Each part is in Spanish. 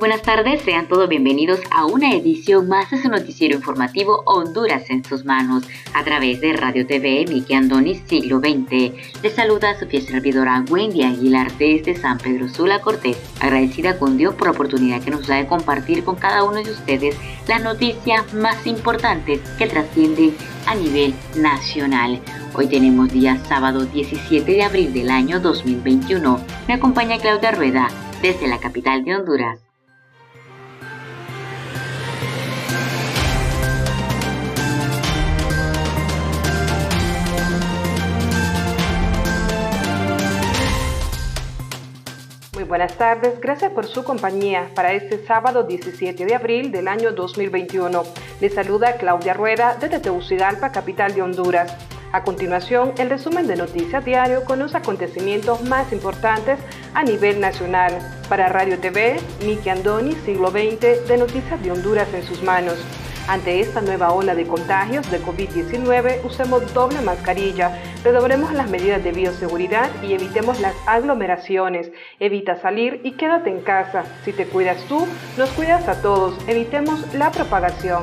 Buenas tardes, sean todos bienvenidos a una edición más de su noticiero informativo Honduras en sus manos a través de Radio TV Miki Andoni Siglo XX. Les saluda su fiel servidora Wendy Aguilar desde San Pedro Sula Cortés, agradecida con Dios por la oportunidad que nos da de compartir con cada uno de ustedes las noticias más importantes que trascienden a nivel nacional. Hoy tenemos día sábado 17 de abril del año 2021. Me acompaña Claudia Rueda desde la capital de Honduras. Buenas tardes. Gracias por su compañía para este sábado 17 de abril del año 2021. Les saluda Claudia Rueda desde Tegucigalpa, capital de Honduras. A continuación, el resumen de Noticias Diario con los acontecimientos más importantes a nivel nacional. Para Radio TV, Miki Andoni, siglo XX, de Noticias de Honduras en sus manos. Ante esta nueva ola de contagios de COVID-19, usemos doble mascarilla, redobremos las medidas de bioseguridad y evitemos las aglomeraciones. Evita salir y quédate en casa. Si te cuidas tú, nos cuidas a todos. Evitemos la propagación.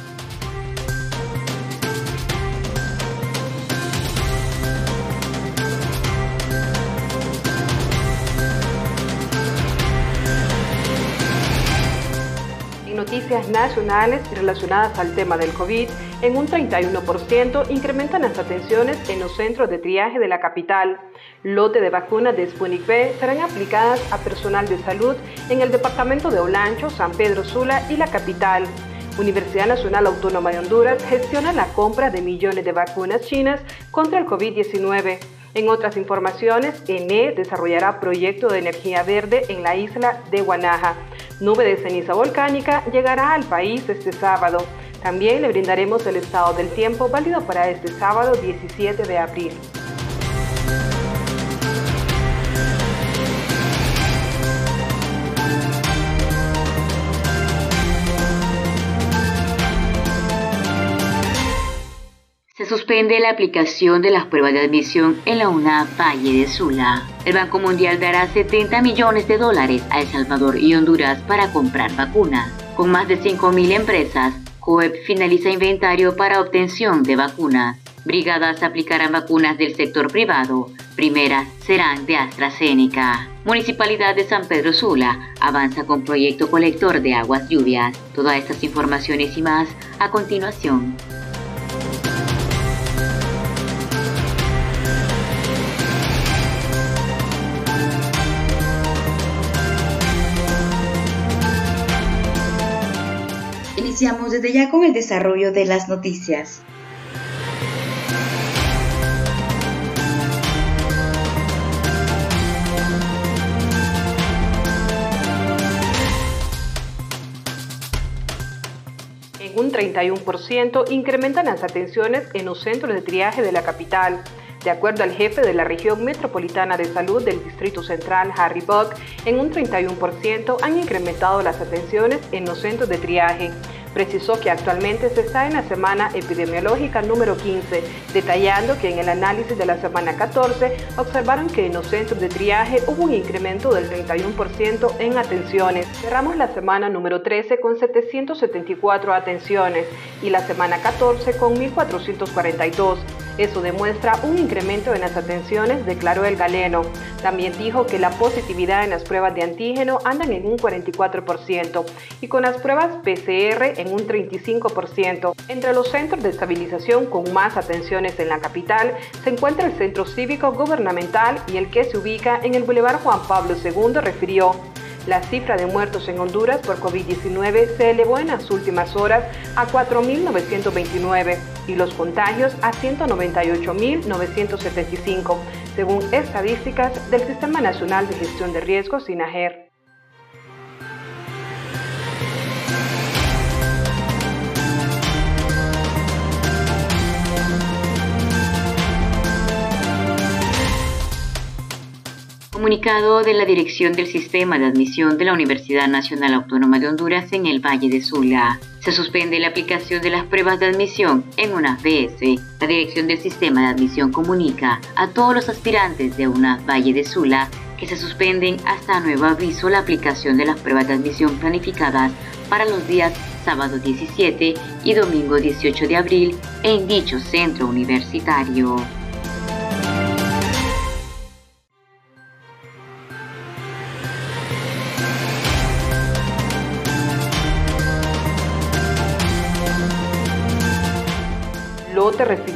Nacionales relacionadas al tema del COVID, en un 31% incrementan las atenciones en los centros de triaje de la capital. Lote de vacunas de Sputnik V serán aplicadas a personal de salud en el departamento de Olancho, San Pedro Sula y la capital. Universidad Nacional Autónoma de Honduras gestiona la compra de millones de vacunas chinas contra el COVID-19. En otras informaciones, ENE desarrollará proyecto de energía verde en la isla de Guanaja. Nube de ceniza volcánica llegará al país este sábado. También le brindaremos el estado del tiempo válido para este sábado 17 de abril. Suspende la aplicación de las pruebas de admisión en la UNA Valle de Sula. El Banco Mundial dará 70 millones de dólares a El Salvador y Honduras para comprar vacunas. Con más de 5.000 empresas, COEP finaliza inventario para obtención de vacunas. Brigadas aplicarán vacunas del sector privado. Primeras serán de AstraZeneca. Municipalidad de San Pedro Sula avanza con proyecto colector de aguas lluvias. Todas estas informaciones y más a continuación. Iniciamos desde ya con el desarrollo de las noticias. En un 31% incrementan las atenciones en los centros de triaje de la capital. De acuerdo al jefe de la región metropolitana de salud del Distrito Central, Harry Buck, en un 31% han incrementado las atenciones en los centros de triaje. Precisó que actualmente se está en la semana epidemiológica número 15, detallando que en el análisis de la semana 14 observaron que en los centros de triaje hubo un incremento del 31% en atenciones. Cerramos la semana número 13 con 774 atenciones y la semana 14 con 1442. Eso demuestra un incremento en las atenciones, declaró el galeno. También dijo que la positividad en las pruebas de antígeno andan en un 44% y con las pruebas PCR en un 35%. Entre los centros de estabilización con más atenciones en la capital se encuentra el Centro Cívico Gubernamental y el que se ubica en el Boulevard Juan Pablo II refirió. La cifra de muertos en Honduras por COVID-19 se elevó en las últimas horas a 4.929 y los contagios a 198.975, según estadísticas del Sistema Nacional de Gestión de Riesgos, SINAGER. Comunicado de la Dirección del Sistema de Admisión de la Universidad Nacional Autónoma de Honduras en el Valle de Sula. Se suspende la aplicación de las pruebas de admisión en una BS. La Dirección del Sistema de Admisión comunica a todos los aspirantes de una Valle de Sula que se suspenden hasta nuevo aviso la aplicación de las pruebas de admisión planificadas para los días sábado 17 y domingo 18 de abril en dicho centro universitario.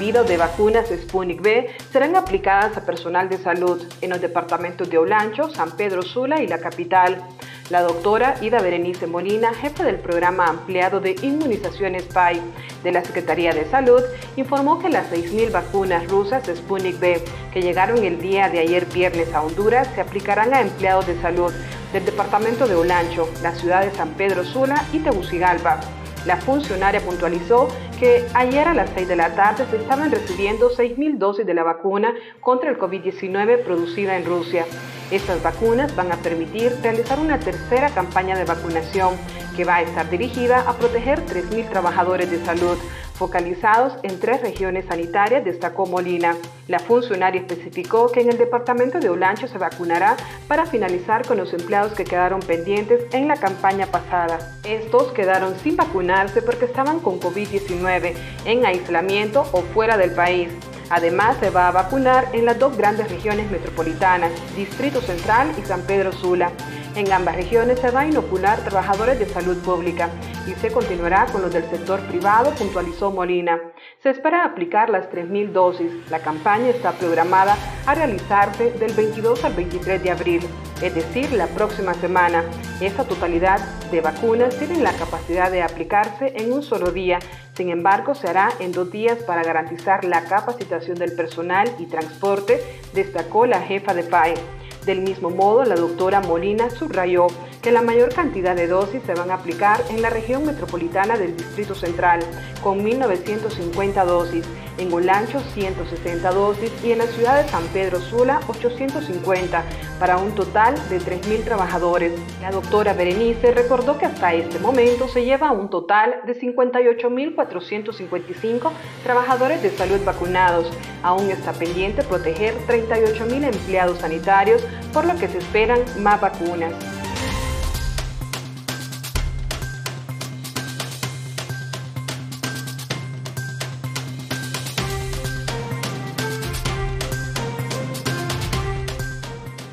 De vacunas Sputnik V serán aplicadas a personal de salud en los departamentos de Olancho, San Pedro Sula y la capital. La doctora Ida Berenice Molina, jefe del programa ampliado de inmunizaciones PAI de la Secretaría de Salud, informó que las 6.000 vacunas rusas Sputnik V que llegaron el día de ayer viernes a Honduras se aplicarán a empleados de salud del departamento de Olancho, la ciudad de San Pedro Sula y Tegucigalpa. La funcionaria puntualizó que ayer a las 6 de la tarde se estaban recibiendo 6.000 dosis de la vacuna contra el COVID-19 producida en Rusia. Estas vacunas van a permitir realizar una tercera campaña de vacunación que va a estar dirigida a proteger 3.000 trabajadores de salud focalizados en tres regiones sanitarias, destacó Molina. La funcionaria especificó que en el departamento de Olancho se vacunará para finalizar con los empleados que quedaron pendientes en la campaña pasada. Estos quedaron sin vacunarse porque estaban con COVID-19 en aislamiento o fuera del país. Además, se va a vacunar en las dos grandes regiones metropolitanas, Distrito Central y San Pedro Sula. En ambas regiones se va a inocular trabajadores de salud pública y se continuará con los del sector privado, puntualizó Molina. Se espera aplicar las 3.000 dosis. La campaña está programada a realizarse del 22 al 23 de abril, es decir, la próxima semana. Esa totalidad de vacunas tienen la capacidad de aplicarse en un solo día. Sin embargo, se hará en dos días para garantizar la capacitación del personal y transporte, destacó la jefa de PAE. Del mismo modo, la doctora Molina subrayó que la mayor cantidad de dosis se van a aplicar en la región metropolitana del Distrito Central, con 1.950 dosis, en Olancho 160 dosis y en la ciudad de San Pedro Sula 850, para un total de 3.000 trabajadores. La doctora Berenice recordó que hasta este momento se lleva un total de 58.455 trabajadores de salud vacunados. Aún está pendiente proteger 38.000 empleados sanitarios, por lo que se esperan más vacunas.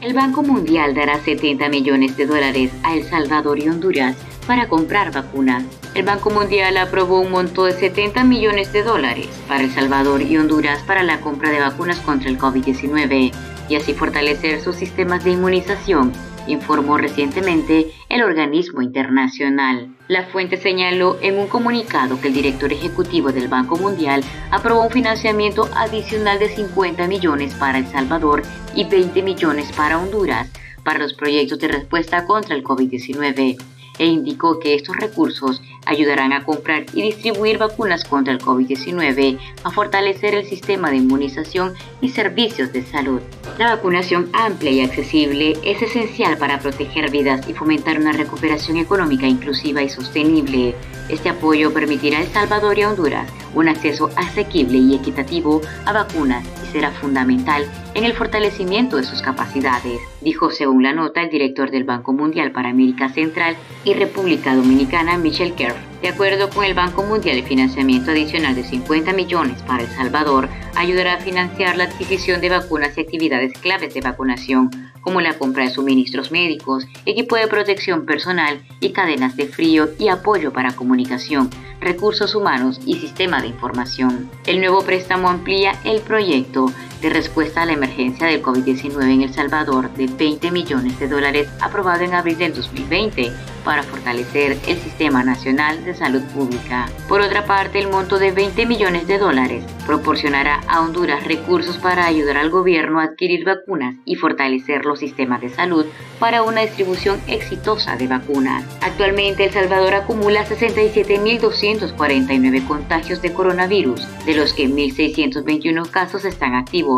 El Banco Mundial dará 70 millones de dólares a El Salvador y Honduras para comprar vacunas. El Banco Mundial aprobó un monto de 70 millones de dólares para El Salvador y Honduras para la compra de vacunas contra el COVID-19 y así fortalecer sus sistemas de inmunización informó recientemente el organismo internacional. La fuente señaló en un comunicado que el director ejecutivo del Banco Mundial aprobó un financiamiento adicional de 50 millones para El Salvador y 20 millones para Honduras para los proyectos de respuesta contra el COVID-19 e indicó que estos recursos ayudarán a comprar y distribuir vacunas contra el COVID-19, a fortalecer el sistema de inmunización y servicios de salud. La vacunación amplia y accesible es esencial para proteger vidas y fomentar una recuperación económica inclusiva y sostenible. Este apoyo permitirá a El Salvador y a Honduras un acceso asequible y equitativo a vacunas y será fundamental en el fortalecimiento de sus capacidades, dijo según la nota el director del Banco Mundial para América Central y República Dominicana, Michel Kerr. De acuerdo con el Banco Mundial, el financiamiento adicional de 50 millones para El Salvador ayudará a financiar la adquisición de vacunas y actividades claves de vacunación, como la compra de suministros médicos, equipo de protección personal y cadenas de frío y apoyo para comunicación, recursos humanos y sistema de información. El nuevo préstamo amplía el proyecto de respuesta a la emergencia del COVID-19 en El Salvador de 20 millones de dólares aprobado en abril del 2020 para fortalecer el Sistema Nacional de Salud Pública. Por otra parte, el monto de 20 millones de dólares proporcionará a Honduras recursos para ayudar al gobierno a adquirir vacunas y fortalecer los sistemas de salud para una distribución exitosa de vacunas. Actualmente, El Salvador acumula 67.249 contagios de coronavirus, de los que 1.621 casos están activos.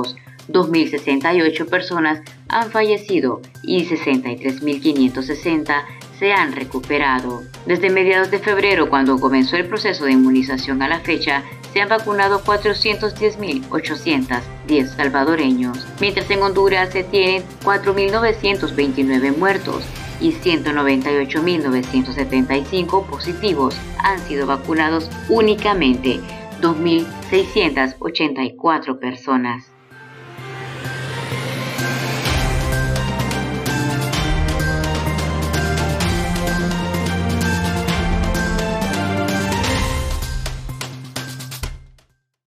2.068 personas han fallecido y 63.560 se han recuperado. Desde mediados de febrero, cuando comenzó el proceso de inmunización a la fecha, se han vacunado 410.810 salvadoreños, mientras en Honduras se tienen 4.929 muertos y 198.975 positivos han sido vacunados únicamente 2.684 personas.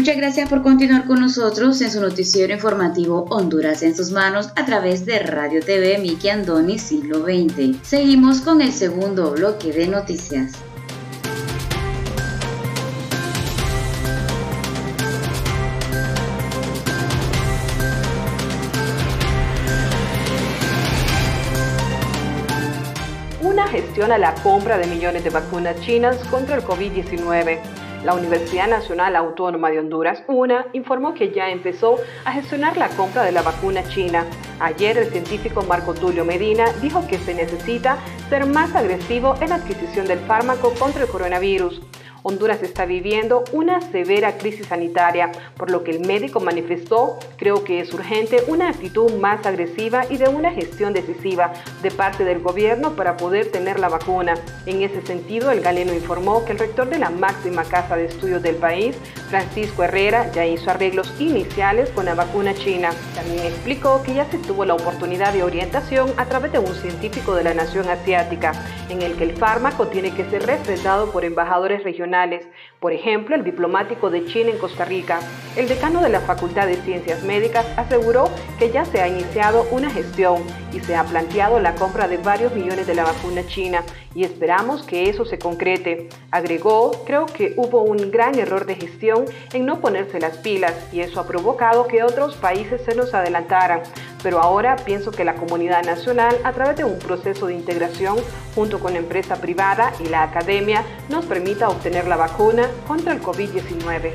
Muchas gracias por continuar con nosotros en su noticiero informativo Honduras en sus manos a través de Radio TV Miki Andoni Siglo XX. Seguimos con el segundo bloque de noticias. Una gestión a la compra de millones de vacunas chinas contra el COVID-19 la Universidad Nacional Autónoma de Honduras, UNA, informó que ya empezó a gestionar la compra de la vacuna china. Ayer el científico Marco Tulio Medina dijo que se necesita ser más agresivo en la adquisición del fármaco contra el coronavirus. Honduras está viviendo una severa crisis sanitaria, por lo que el médico manifestó, creo que es urgente una actitud más agresiva y de una gestión decisiva de parte del gobierno para poder tener la vacuna. En ese sentido, el galeno informó que el rector de la máxima casa de estudios del país, Francisco Herrera, ya hizo arreglos iniciales con la vacuna china. También explicó que ya se tuvo la oportunidad de orientación a través de un científico de la nación asiática, en el que el fármaco tiene que ser refrendado por embajadores regionales por ejemplo, el diplomático de China en Costa Rica. El decano de la Facultad de Ciencias Médicas aseguró que ya se ha iniciado una gestión y se ha planteado la compra de varios millones de la vacuna china y esperamos que eso se concrete. Agregó, creo que hubo un gran error de gestión en no ponerse las pilas y eso ha provocado que otros países se nos adelantaran. Pero ahora pienso que la comunidad nacional, a través de un proceso de integración junto con la empresa privada y la academia, nos permita la vacuna contra el COVID-19.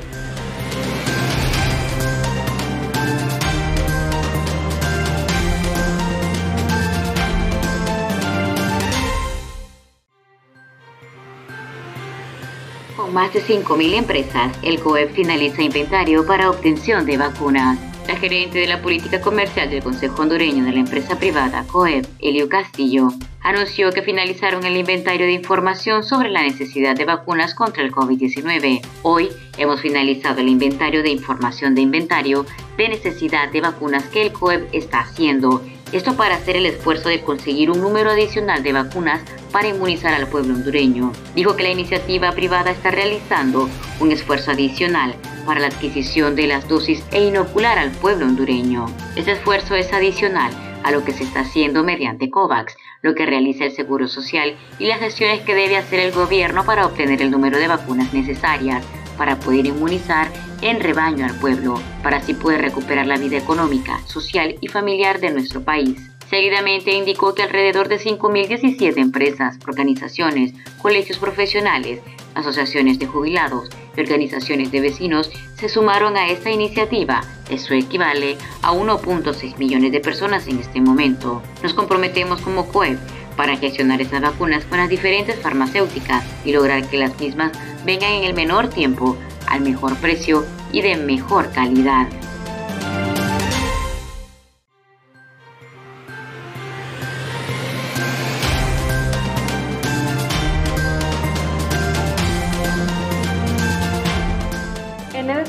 Con más de 5.000 empresas, el COEP finaliza inventario para obtención de vacunas. La gerente de la política comercial del Consejo Hondureño de la empresa privada COEP, Elio Castillo, anunció que finalizaron el inventario de información sobre la necesidad de vacunas contra el COVID-19. Hoy hemos finalizado el inventario de información de inventario de necesidad de vacunas que el COEP está haciendo. Esto para hacer el esfuerzo de conseguir un número adicional de vacunas para inmunizar al pueblo hondureño. Dijo que la iniciativa privada está realizando un esfuerzo adicional para la adquisición de las dosis e inocular al pueblo hondureño. Este esfuerzo es adicional a lo que se está haciendo mediante COVAX, lo que realiza el Seguro Social y las gestiones que debe hacer el gobierno para obtener el número de vacunas necesarias para poder inmunizar en rebaño al pueblo, para así poder recuperar la vida económica, social y familiar de nuestro país. Seguidamente indicó que alrededor de 5.017 empresas, organizaciones, colegios profesionales, asociaciones de jubilados y organizaciones de vecinos se sumaron a esta iniciativa. Eso equivale a 1.6 millones de personas en este momento. Nos comprometemos como COEP para gestionar estas vacunas con las diferentes farmacéuticas y lograr que las mismas vengan en el menor tiempo, al mejor precio y de mejor calidad.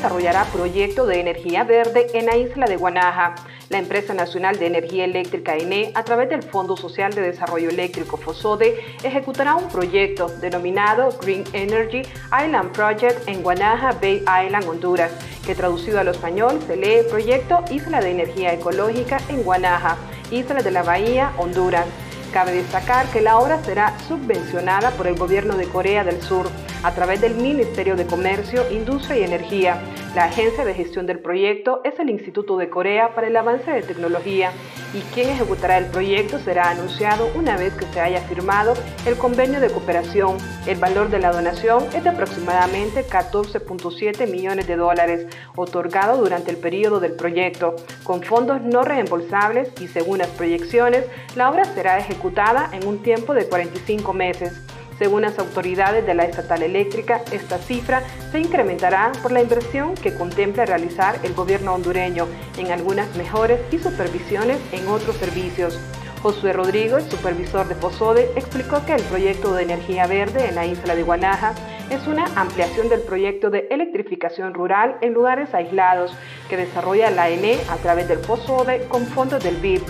desarrollará proyecto de energía verde en la isla de Guanaja. La empresa nacional de energía eléctrica ENE, a través del Fondo Social de Desarrollo Eléctrico FOSODE, ejecutará un proyecto denominado Green Energy Island Project en Guanaja Bay Island, Honduras, que traducido al español se lee Proyecto Isla de Energía Ecológica en Guanaja, Isla de la Bahía, Honduras. Cabe destacar que la obra será subvencionada por el gobierno de Corea del Sur a través del Ministerio de Comercio, Industria y Energía. La agencia de gestión del proyecto es el Instituto de Corea para el Avance de Tecnología y quien ejecutará el proyecto será anunciado una vez que se haya firmado el convenio de cooperación. El valor de la donación es de aproximadamente 14.7 millones de dólares, otorgado durante el periodo del proyecto, con fondos no reembolsables y según las proyecciones, la obra será ejecutada en un tiempo de 45 meses. Según las autoridades de la estatal eléctrica, esta cifra se incrementará por la inversión que contempla realizar el gobierno hondureño en algunas mejores y supervisiones en otros servicios. Josué Rodríguez, supervisor de POSODE, explicó que el proyecto de energía verde en la isla de Guanaja es una ampliación del proyecto de electrificación rural en lugares aislados que desarrolla la ENE a través del POSODE con fondos del BIP.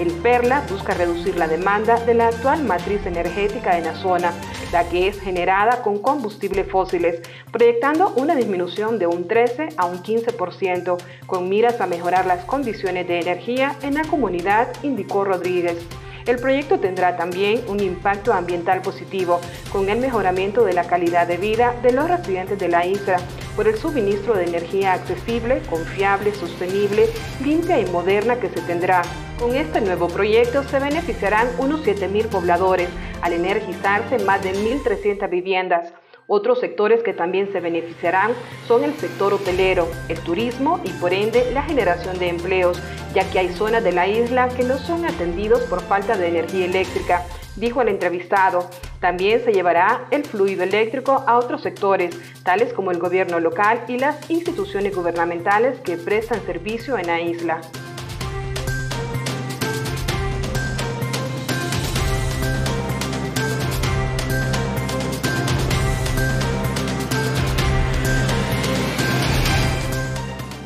El PERLA busca reducir la demanda de la actual matriz energética en la zona, la que es generada con combustibles fósiles, proyectando una disminución de un 13 a un 15%, con miras a mejorar las condiciones de energía en la comunidad, indicó Rodríguez. El proyecto tendrá también un impacto ambiental positivo, con el mejoramiento de la calidad de vida de los residentes de la isla, por el suministro de energía accesible, confiable, sostenible, limpia y moderna que se tendrá. Con este nuevo proyecto se beneficiarán unos 7.000 pobladores, al energizarse más de 1.300 viviendas. Otros sectores que también se beneficiarán son el sector hotelero, el turismo y por ende la generación de empleos, ya que hay zonas de la isla que no son atendidos por falta de energía eléctrica, dijo el entrevistado. También se llevará el fluido eléctrico a otros sectores, tales como el gobierno local y las instituciones gubernamentales que prestan servicio en la isla.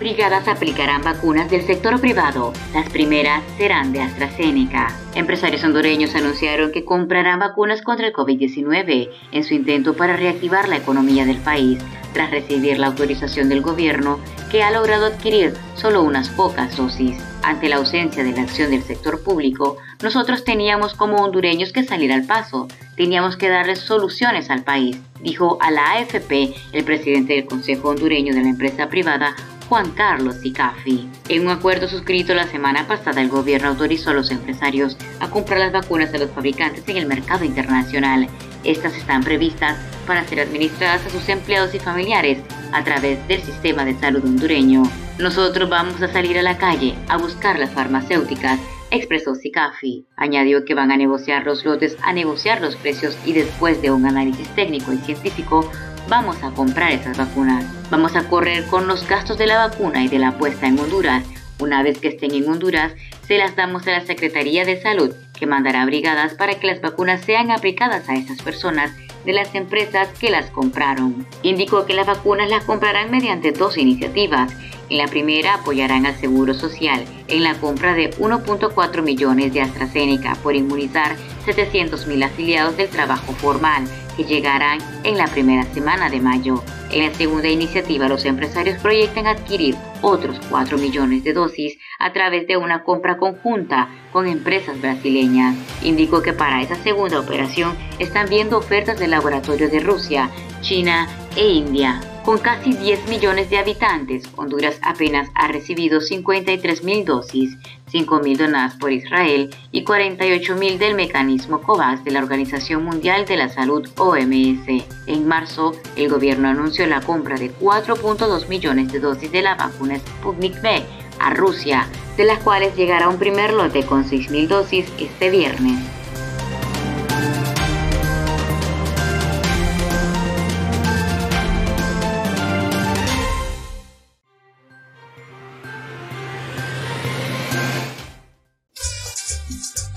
Brigadas aplicarán vacunas del sector privado. Las primeras serán de AstraZeneca. Empresarios hondureños anunciaron que comprarán vacunas contra el COVID-19 en su intento para reactivar la economía del país, tras recibir la autorización del gobierno que ha logrado adquirir solo unas pocas dosis. Ante la ausencia de la acción del sector público, nosotros teníamos como hondureños que salir al paso, teníamos que darles soluciones al país, dijo a la AFP el presidente del Consejo Hondureño de la empresa privada, Juan Carlos Sicafi. En un acuerdo suscrito la semana pasada, el gobierno autorizó a los empresarios a comprar las vacunas de los fabricantes en el mercado internacional. Estas están previstas para ser administradas a sus empleados y familiares a través del sistema de salud hondureño. Nosotros vamos a salir a la calle a buscar las farmacéuticas expresó Sicafi. Añadió que van a negociar los lotes, a negociar los precios y después de un análisis técnico y científico vamos a comprar esas vacunas. Vamos a correr con los gastos de la vacuna y de la puesta en Honduras. Una vez que estén en Honduras, se las damos a la Secretaría de Salud, que mandará brigadas para que las vacunas sean aplicadas a esas personas de las empresas que las compraron. Indicó que las vacunas las comprarán mediante dos iniciativas. En la primera apoyarán al Seguro Social en la compra de 1.4 millones de AstraZeneca por inmunizar 700.000 afiliados del trabajo formal que llegarán en la primera semana de mayo. En la segunda iniciativa, los empresarios proyectan adquirir otros 4 millones de dosis a través de una compra conjunta con empresas brasileñas. Indicó que para esa segunda operación están viendo ofertas de laboratorios de Rusia, China e India. Con casi 10 millones de habitantes, Honduras apenas ha recibido 53 mil dosis, 5 mil donadas por Israel y 48 mil del mecanismo COVAX de la Organización Mundial de la Salud OMS. En marzo, el gobierno anunció la compra de 4.2 millones de dosis de la vacuna Sputnik V a Rusia, de las cuales llegará un primer lote con 6 mil dosis este viernes.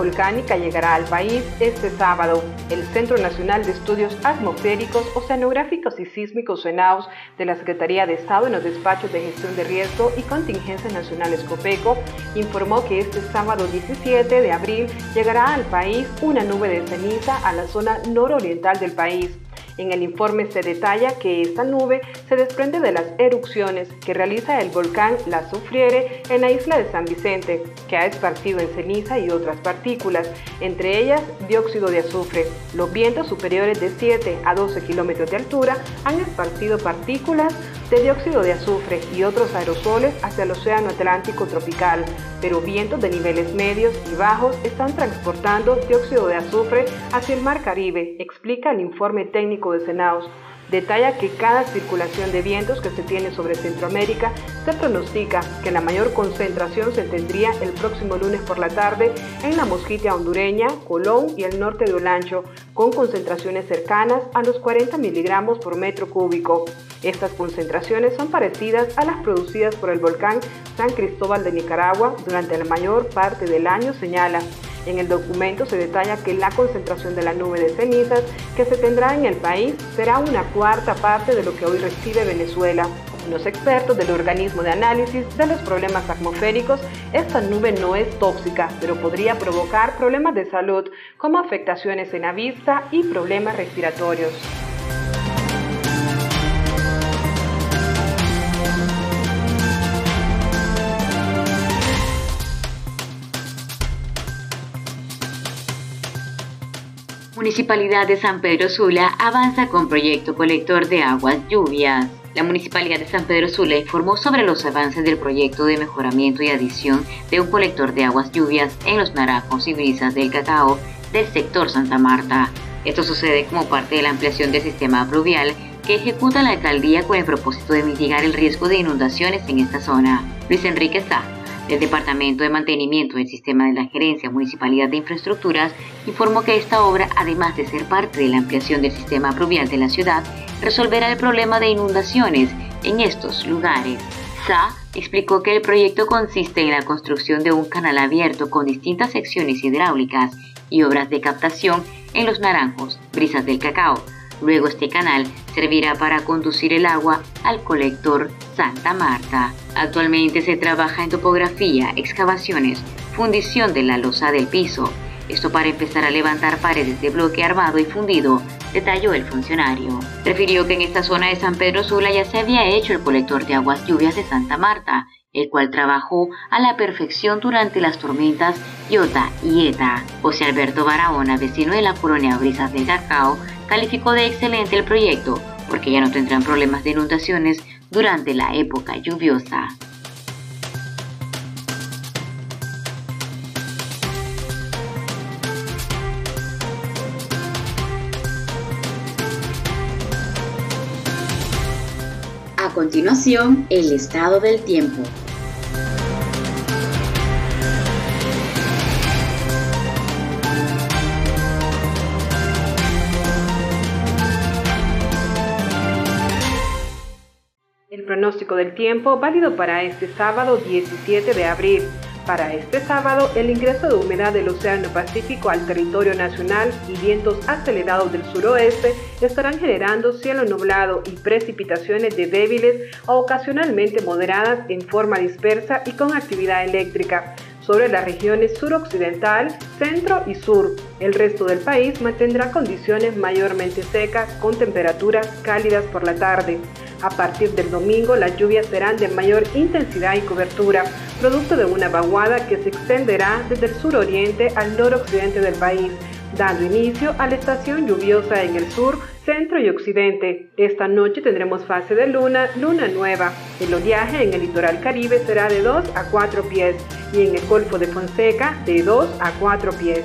Volcánica llegará al país este sábado. El Centro Nacional de Estudios Atmosféricos, Oceanográficos y Sísmicos CENAUS de la Secretaría de Estado en los despachos de gestión de riesgo y contingencias nacionales COPECO informó que este sábado 17 de abril llegará al país una nube de ceniza a la zona nororiental del país. En el informe se detalla que esta nube se desprende de las erupciones que realiza el volcán La Sufriere en la isla de San Vicente, que ha esparcido en ceniza y otras partículas, entre ellas dióxido de azufre. Los vientos superiores de 7 a 12 kilómetros de altura han esparcido partículas de dióxido de azufre y otros aerosoles hacia el Océano Atlántico tropical, pero vientos de niveles medios y bajos están transportando dióxido de azufre hacia el Mar Caribe, explica el informe técnico de Senaos. Detalla que cada circulación de vientos que se tiene sobre Centroamérica se pronostica que la mayor concentración se tendría el próximo lunes por la tarde en la Mosquitia hondureña, Colón y el norte de Olancho, con concentraciones cercanas a los 40 miligramos por metro cúbico. Estas concentraciones son parecidas a las producidas por el volcán San Cristóbal de Nicaragua durante la mayor parte del año, señala. En el documento se detalla que la concentración de la nube de cenizas que se tendrá en el país será una cuarta parte de lo que hoy recibe Venezuela. Los expertos del organismo de análisis de los problemas atmosféricos, esta nube no es tóxica, pero podría provocar problemas de salud como afectaciones en la vista y problemas respiratorios. Municipalidad de San Pedro Sula avanza con proyecto colector de aguas lluvias. La Municipalidad de San Pedro Sula informó sobre los avances del proyecto de mejoramiento y adición de un colector de aguas lluvias en los naranjos y brisas del cacao del sector Santa Marta. Esto sucede como parte de la ampliación del sistema pluvial que ejecuta la alcaldía con el propósito de mitigar el riesgo de inundaciones en esta zona. Luis Enrique Sá, el Departamento de Mantenimiento del Sistema de la Gerencia Municipalidad de Infraestructuras informó que esta obra, además de ser parte de la ampliación del sistema pluvial de la ciudad, resolverá el problema de inundaciones en estos lugares. SA explicó que el proyecto consiste en la construcción de un canal abierto con distintas secciones hidráulicas y obras de captación en los naranjos, brisas del cacao, Luego este canal servirá para conducir el agua al colector Santa Marta. Actualmente se trabaja en topografía, excavaciones, fundición de la losa del piso. Esto para empezar a levantar paredes de bloque armado y fundido, detalló el funcionario. Refirió que en esta zona de San Pedro Sula ya se había hecho el colector de aguas lluvias de Santa Marta, el cual trabajó a la perfección durante las tormentas Iota y Eta. José Alberto Barahona, vecino de la colonia Brisas del Cacao, calificó de excelente el proyecto porque ya no tendrán problemas de inundaciones durante la época lluviosa. continuación el estado del tiempo. El pronóstico del tiempo válido para este sábado 17 de abril. Para este sábado, el ingreso de humedad del Océano Pacífico al territorio nacional y vientos acelerados del suroeste estarán generando cielo nublado y precipitaciones de débiles o ocasionalmente moderadas en forma dispersa y con actividad eléctrica sobre las regiones suroccidental, centro y sur. El resto del país mantendrá condiciones mayormente secas con temperaturas cálidas por la tarde. A partir del domingo las lluvias serán de mayor intensidad y cobertura, producto de una vaguada que se extenderá desde el suroriente al noroccidente del país, dando inicio a la estación lluviosa en el sur, centro y occidente. Esta noche tendremos fase de luna, luna nueva. El oleaje en el litoral caribe será de 2 a 4 pies y en el Golfo de Fonseca de 2 a 4 pies.